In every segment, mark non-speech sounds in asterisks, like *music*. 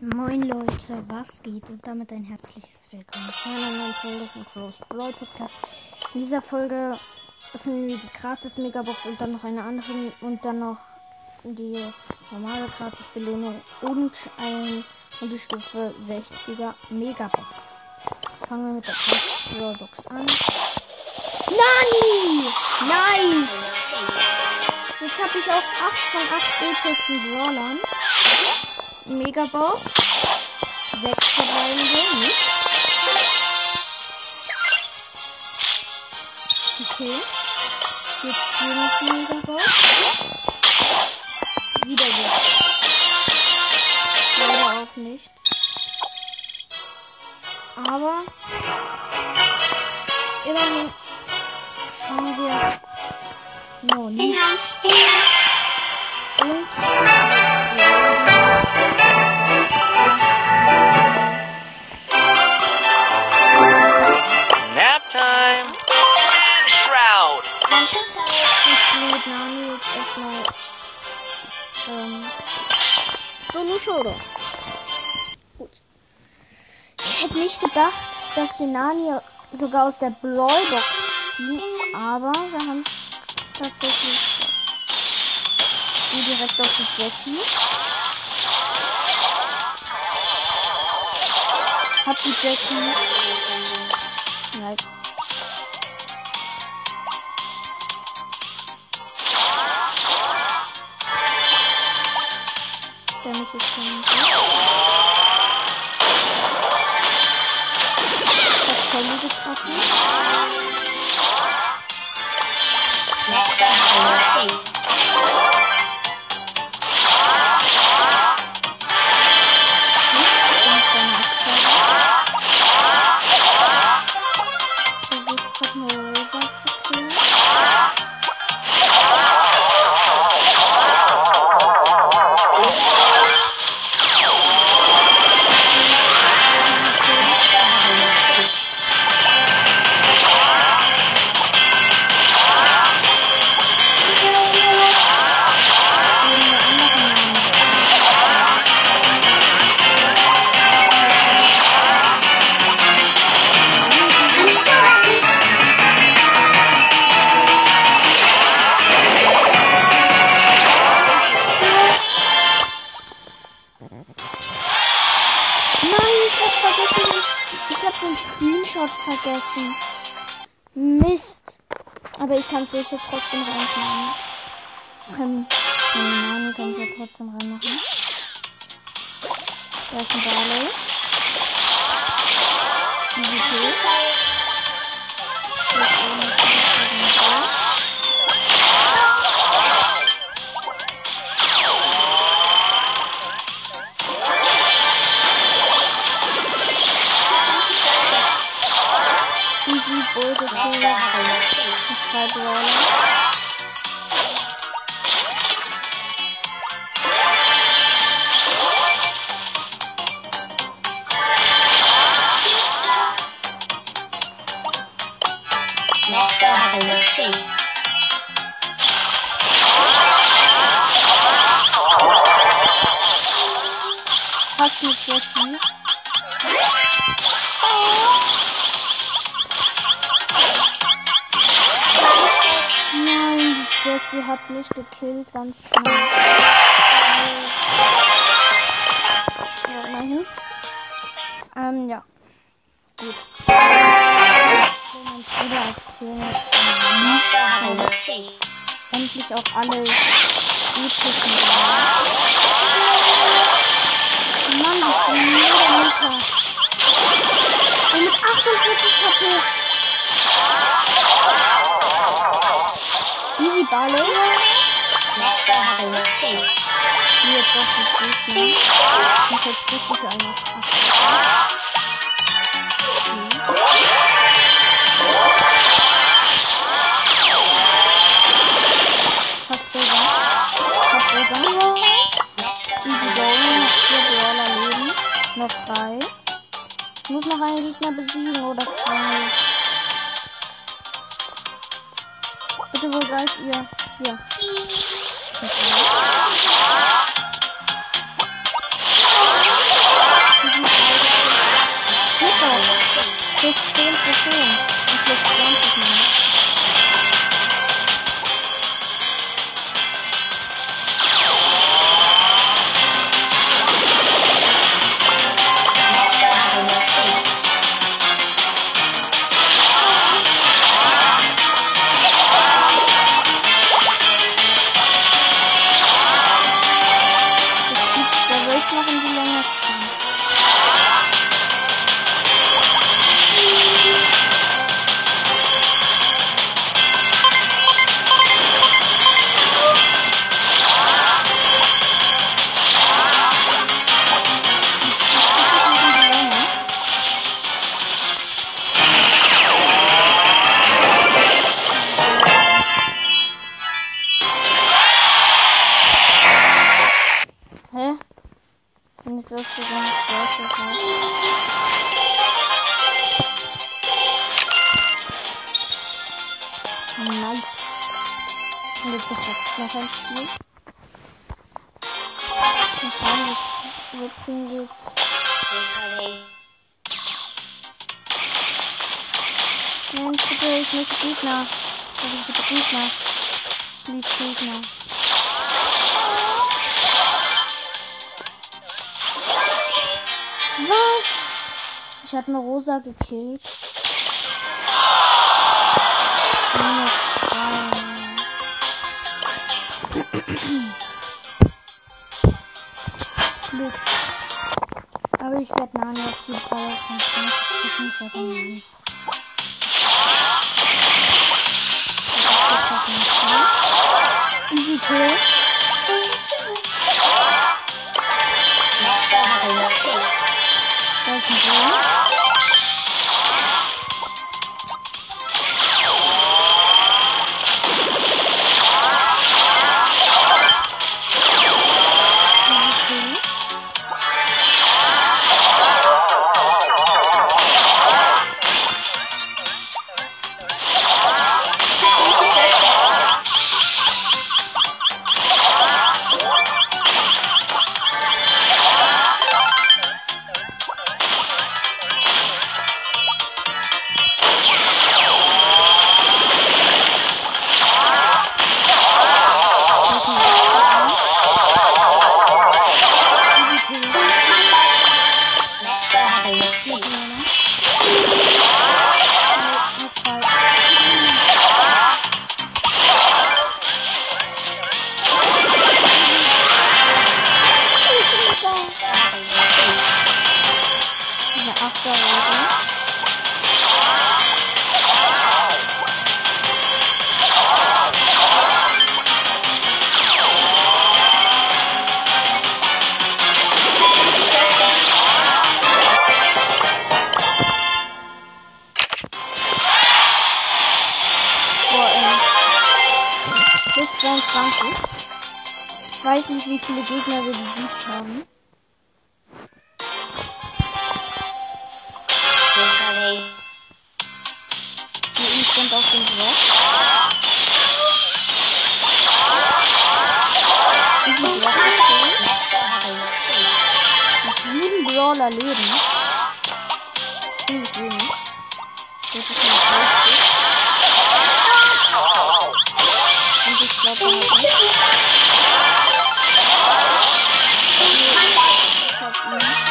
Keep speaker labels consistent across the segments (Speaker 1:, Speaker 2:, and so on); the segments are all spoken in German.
Speaker 1: Moin Leute, was geht? Und damit ein herzliches Willkommen zu einer neuen Folge von Crows Brawl Podcast. In dieser Folge öffnen wir die gratis Megabox und dann noch eine andere und dann noch die normale gratis Belohnung und ein und die Stufe 60er Megabox. Fangen wir mit der gratis Brawl Box an. Nani! Nice! Jetzt habe ich auch 8 von 8 epischen Brawlern. Megabox. 6 verbleibende, nicht. Okay. Jetzt hier noch die Megabox. Wieder 6. Leider auch nichts. Aber immerhin haben wir no, nichts. Und Ich spiele mit Nani jetzt erstmal ähm, Solo Showdown. Gut. Ich hätte nicht gedacht, dass wir Nani sogar aus der Bläubox ziehen, aber wir haben es tatsächlich hier direkt auf die Jackie. Hab die Jackie. Nein. Der mich jetzt schon Das Kelly getroffen.
Speaker 2: Next up,
Speaker 1: ich sicher trotzdem reinschneiden. Ähm, den Namen kann ich ja trotzdem reinmachen. Da ist ein Barley. Ein Ball. Easy Bull
Speaker 2: Next
Speaker 1: gekillt.
Speaker 2: up, Lucy.
Speaker 1: Mit zwei Jessie. Hat mich gekillt, ganz knapp. Ja, immerhin. Ähm, ja. Gut.
Speaker 2: Up, Lucy.
Speaker 1: endlich auch alle epischen Mann, ich bin mega Mutter. Und mit 48 HP. Barley. Jetzt doch nicht gut, ne? Ich muss jetzt richtig einmal. Noch drei. Ich muss noch einen Gegner besiegen oder zwei. Bitte, wo seid ihr? Hier. Ich Plus
Speaker 2: 10
Speaker 1: Prozent. Und plus 20 Minuten. Noch ein Spiel. Wahrscheinlich wir kriegen sie jetzt. Nein, bitte, ich möchte Gegner. Ich bitte Gegner. Please Gegner. Was? Ich habe eine Rosa gekillt. Glück. Aber ich werde Nani auf jeden Fall auf den 20 nicht weiter nehmen. Easy Kill.
Speaker 2: Let's go have a look see.
Speaker 1: Da ist ein Ball. 22. Ich weiß nicht, wie viele Gegner wir besiegt haben.
Speaker 2: Incoming.
Speaker 1: Die Instant auf dem Block. Noch sieben Brawler leben. Ziemlich wenig. Das ist mein Größtes. Und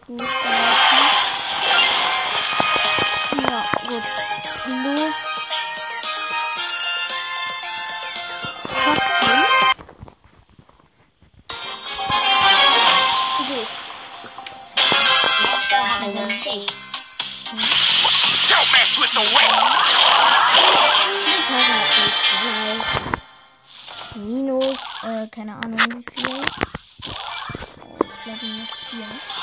Speaker 1: Schaden nicht erhalten. Ja, gut. Plus. Trotzdem.
Speaker 2: Let's go have a good see.
Speaker 3: Don't mess with the West!
Speaker 1: Minus, äh, keine Ahnung wie viel. Ich glaube nur 4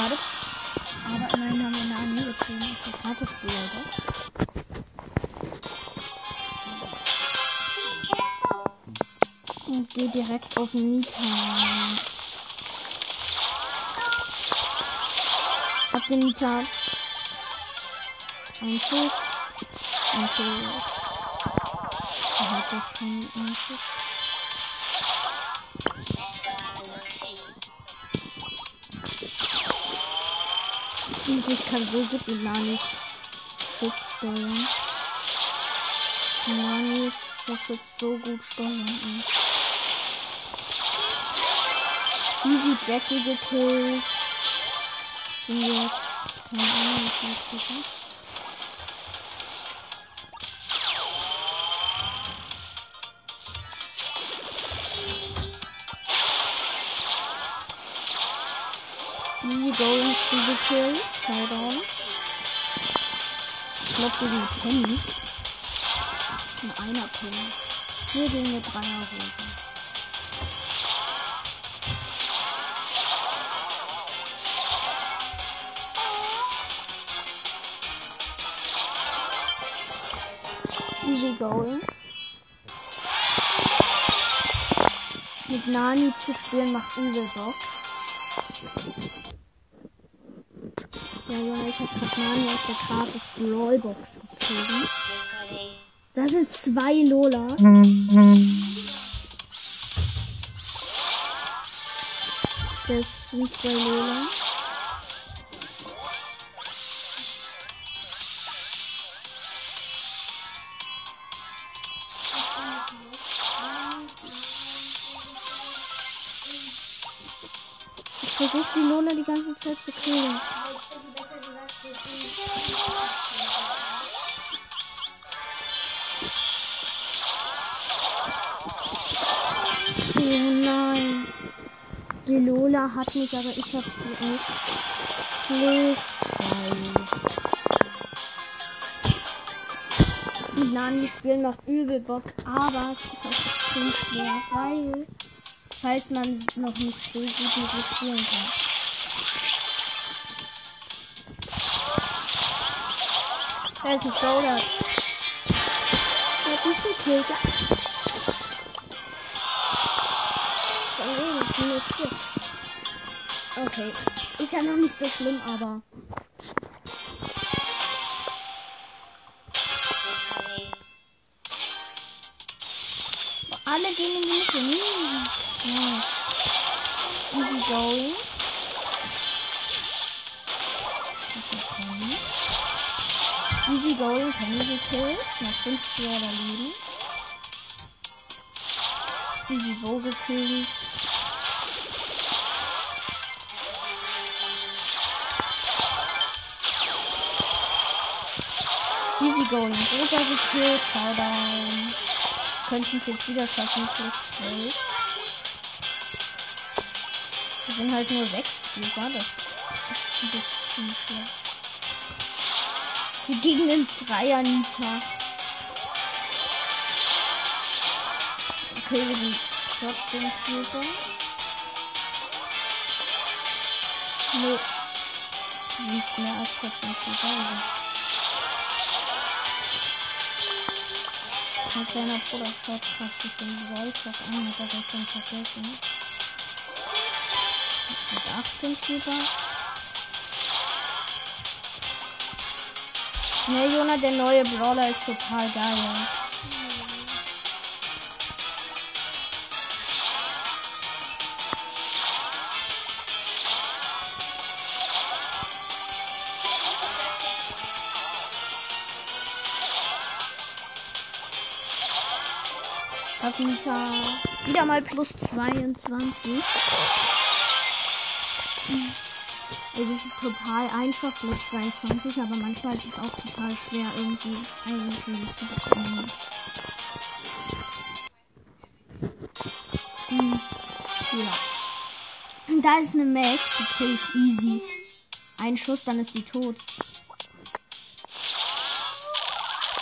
Speaker 1: schade. Aber immerhin haben wir eine Armee gezogen auf der Gratis-Bürgerbox. Und gehe direkt auf den Mieter. Auf den Mieter. Ein Schuss. Ein Schuss. Er hat doch keinen Schuss. Und ich kann so gut mit Nanis Schutz steuern. Nanis das wird so gut steuern. Easy Jackie gekillt. Sind jetzt keine Ahnung, was ich the kill. Showdown. Ich glaube gegen Penny. Ein einer Penny. Nur gegen eine Dreierhose. Easy going. Mit Nani zu spielen macht übel Bock. Ja, Junge, ich hab grad Nani aus der gratis Brawlbox gezogen. Da sind zwei Lola. Das sind zwei Lola. Ich versuche die Lola die ganze Zeit zu killen. Oh nein. Die Lola hat mich, aber ich hab sie nicht. Plus zwei. Mit Nani spielen macht übel Bock, aber es ist auch extrem schwer, weil, falls man noch nicht so gut spielen kann. Da ist ein. Der hat mich gekillt. ja. Von wegen, minus vier. Okay. Ist ja noch nicht so schlimm, aber. Alle gehen in die Mitte. Hm. Ja. Easy going. Easy going, Penny gekillt. Noch 5 Brawler leben. Easy Bo gekillt. Easy going, Rosa gekillt. Showdown. Könnten es jetzt wieder schaffen, plus 12. Wir sind halt nur 6 Flieger, das ist ein bisschen schlecht. Gegen den Dreier Nita. Okay, wir sind trotzdem Flieger. Nö. Sind mehr als trotzdem. Wir sind Mein kleiner Bruder schaut praktisch den Rolltag an, hat er gestern vergessen. Sind 18 Fieber. Ne, Jona, der neue Brawler ist total geil. Kapita. Wieder mal plus 22. Ey, das ist total einfach, plus 22, aber manchmal ist es auch total schwer, irgendwie irgendwie zu bekommen. Hm. Ja. Und da ist eine Mac, die kill ich easy. Ein Schuss, dann ist die tot.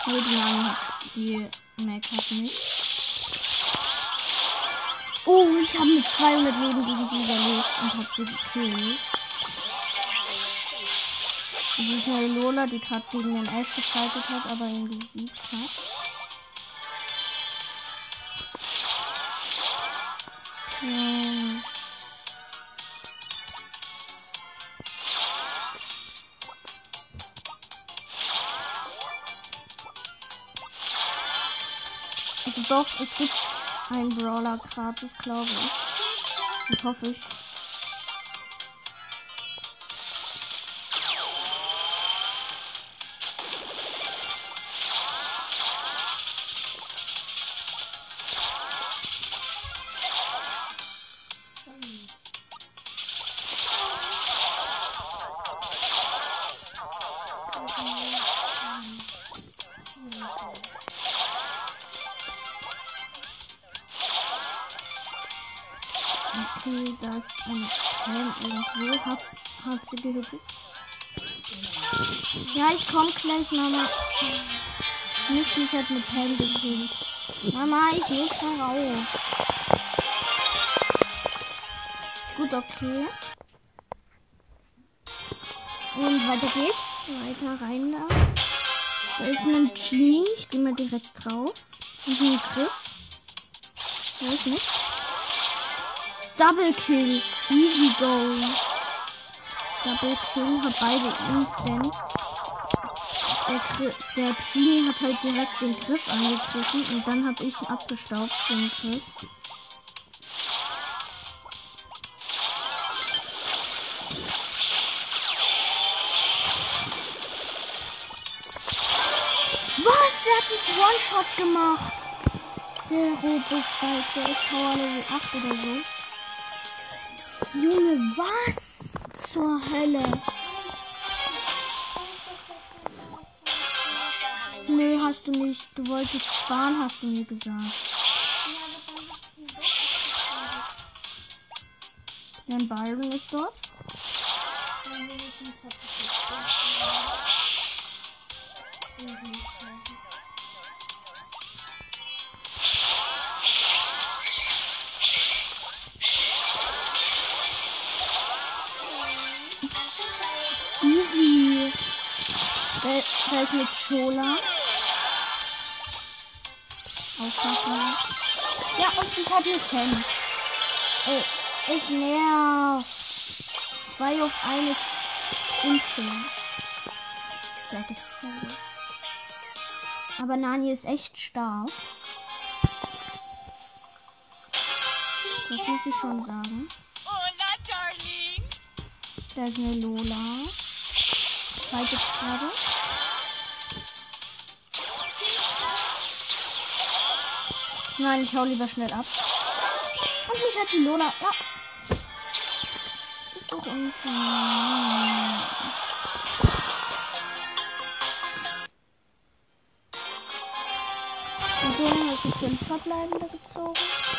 Speaker 1: Nur die die Mac hat nicht. Oh, ich habe mit 200 Leben gegen die überlebt und habe sie gekillt. Das ist eine Lola, die gerade gegen den Ash gefightet hat, aber ihn besiegt hat. Also doch, es gibt einen Brawler gratis, glaube ich. Und hoffe ich. Okay, da ist ein Helm irgendwo. Hab, hab sie gehittet. Ja, ich komm gleich, Mama. Nicht mich hat mit Helm gekillt. Mama, ich muss da raus. Gut, okay. Und weiter geht's. Weiter rein da. Da ist ein Genie. Ich gehe mal direkt drauf. Und ein Griff. Weiß nicht. Double Kill. Easy Goal. Double Kill. Hat beide instant. Der, der Genie hat halt direkt den Griff angegriffen und dann habe ich ihn abgestaubt, den Griff. Was? Der hat mich One-Shot gemacht. Der Robo-Spike, der ist Power Level 8 oder so. Junge, was zur Hölle? Nö, hast du nicht. Du wolltest sparen, hast du mir gesagt. Denn Byron ist dort. Da, ist mit Schola. Ja, und ich habe eine Sam. Ey, es nervt. Zwei auf eines unfair. Sag ich. Aber Nani ist echt stark. Das muss ich schon sagen. Da ist eine Lola. Zweite gerade. Nein, ich hau lieber schnell ab. Und mich hat die Lola. Ja. Ist doch unfair. Und so habe ich fünf Verbleibende gezogen.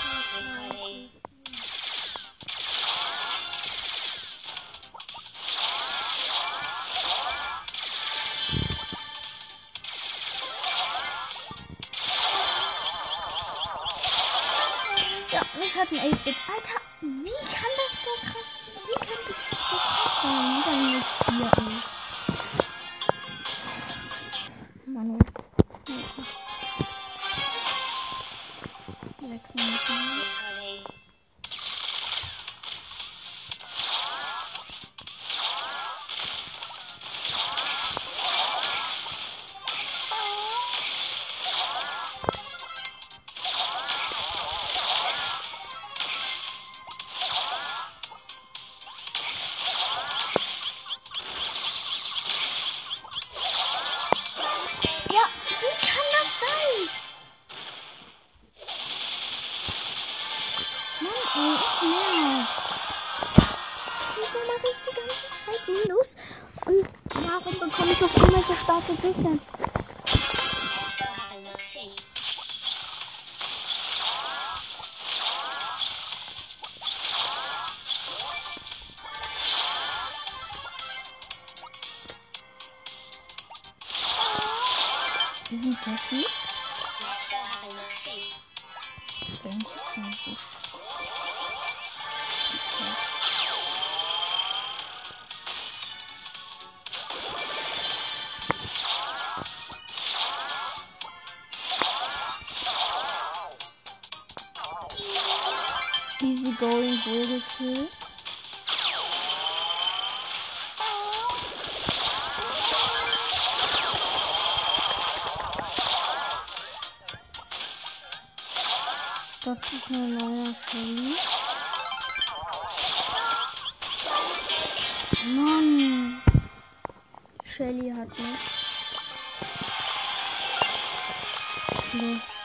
Speaker 1: Sechs Minuten. Diesen Jesse?
Speaker 2: Let's go have a look see.
Speaker 1: Denke ich eigentlich. Easy going Vogel Das ist ein neuer Shelly. Mann. Shelly hat nicht. Plus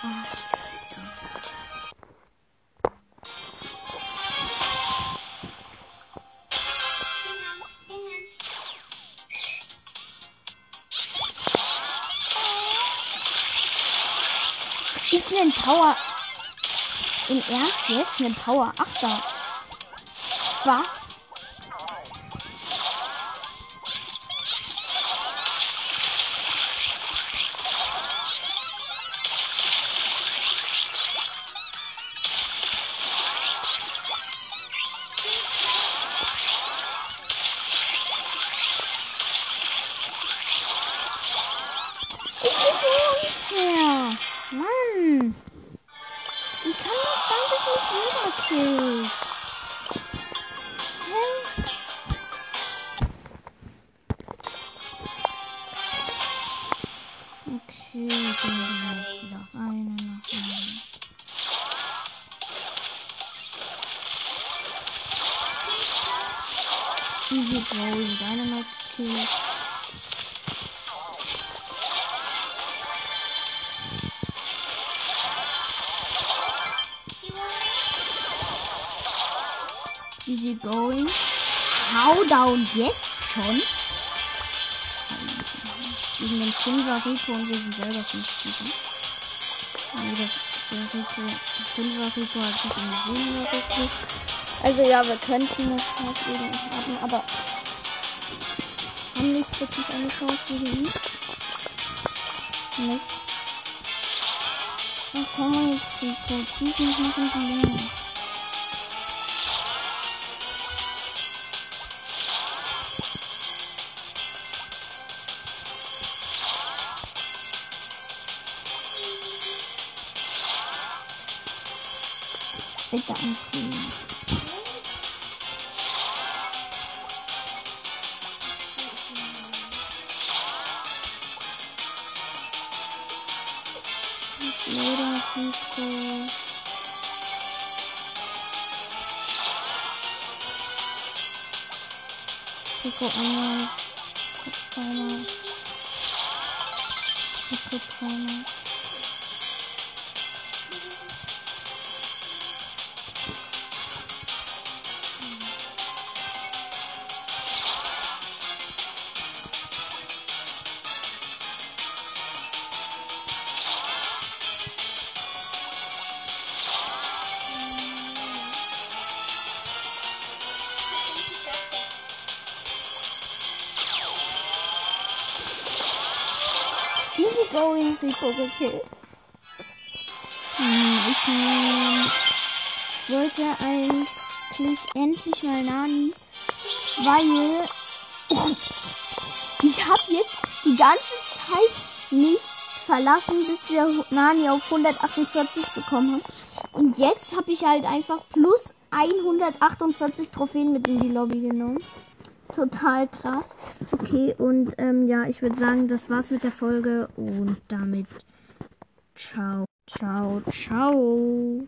Speaker 1: Im Ernst jetzt ein Power 8er. Was? Easy going. Showdown jetzt schon? Gegen den Fünfer Rico und wir sind selber fünf Stück. Nee, der, der Rico, Fünfer Rico hat sich in die Senior gekriegt. Also ja, wir könnten Chance gegen ihn haben, aber haben nicht wirklich eine Chance gegen ihn. Ach komm jetzt, Rico, noch in die Länge. Bitte anziehen. Oder Rico. Rico einmal. Rico zweimal. Rico dreimal. Going Rico gekillt. Hm, ich hm, wollte eigentlich endlich mal Nani, weil *laughs* ich habe jetzt die ganze Zeit nicht verlassen, bis wir Nani auf 148 bekommen haben. Und jetzt habe ich halt einfach plus 148 Trophäen mit in die Lobby genommen. Total krass. Okay, und ähm, ja, ich würde sagen, das war's mit der Folge und damit ciao, ciao, ciao.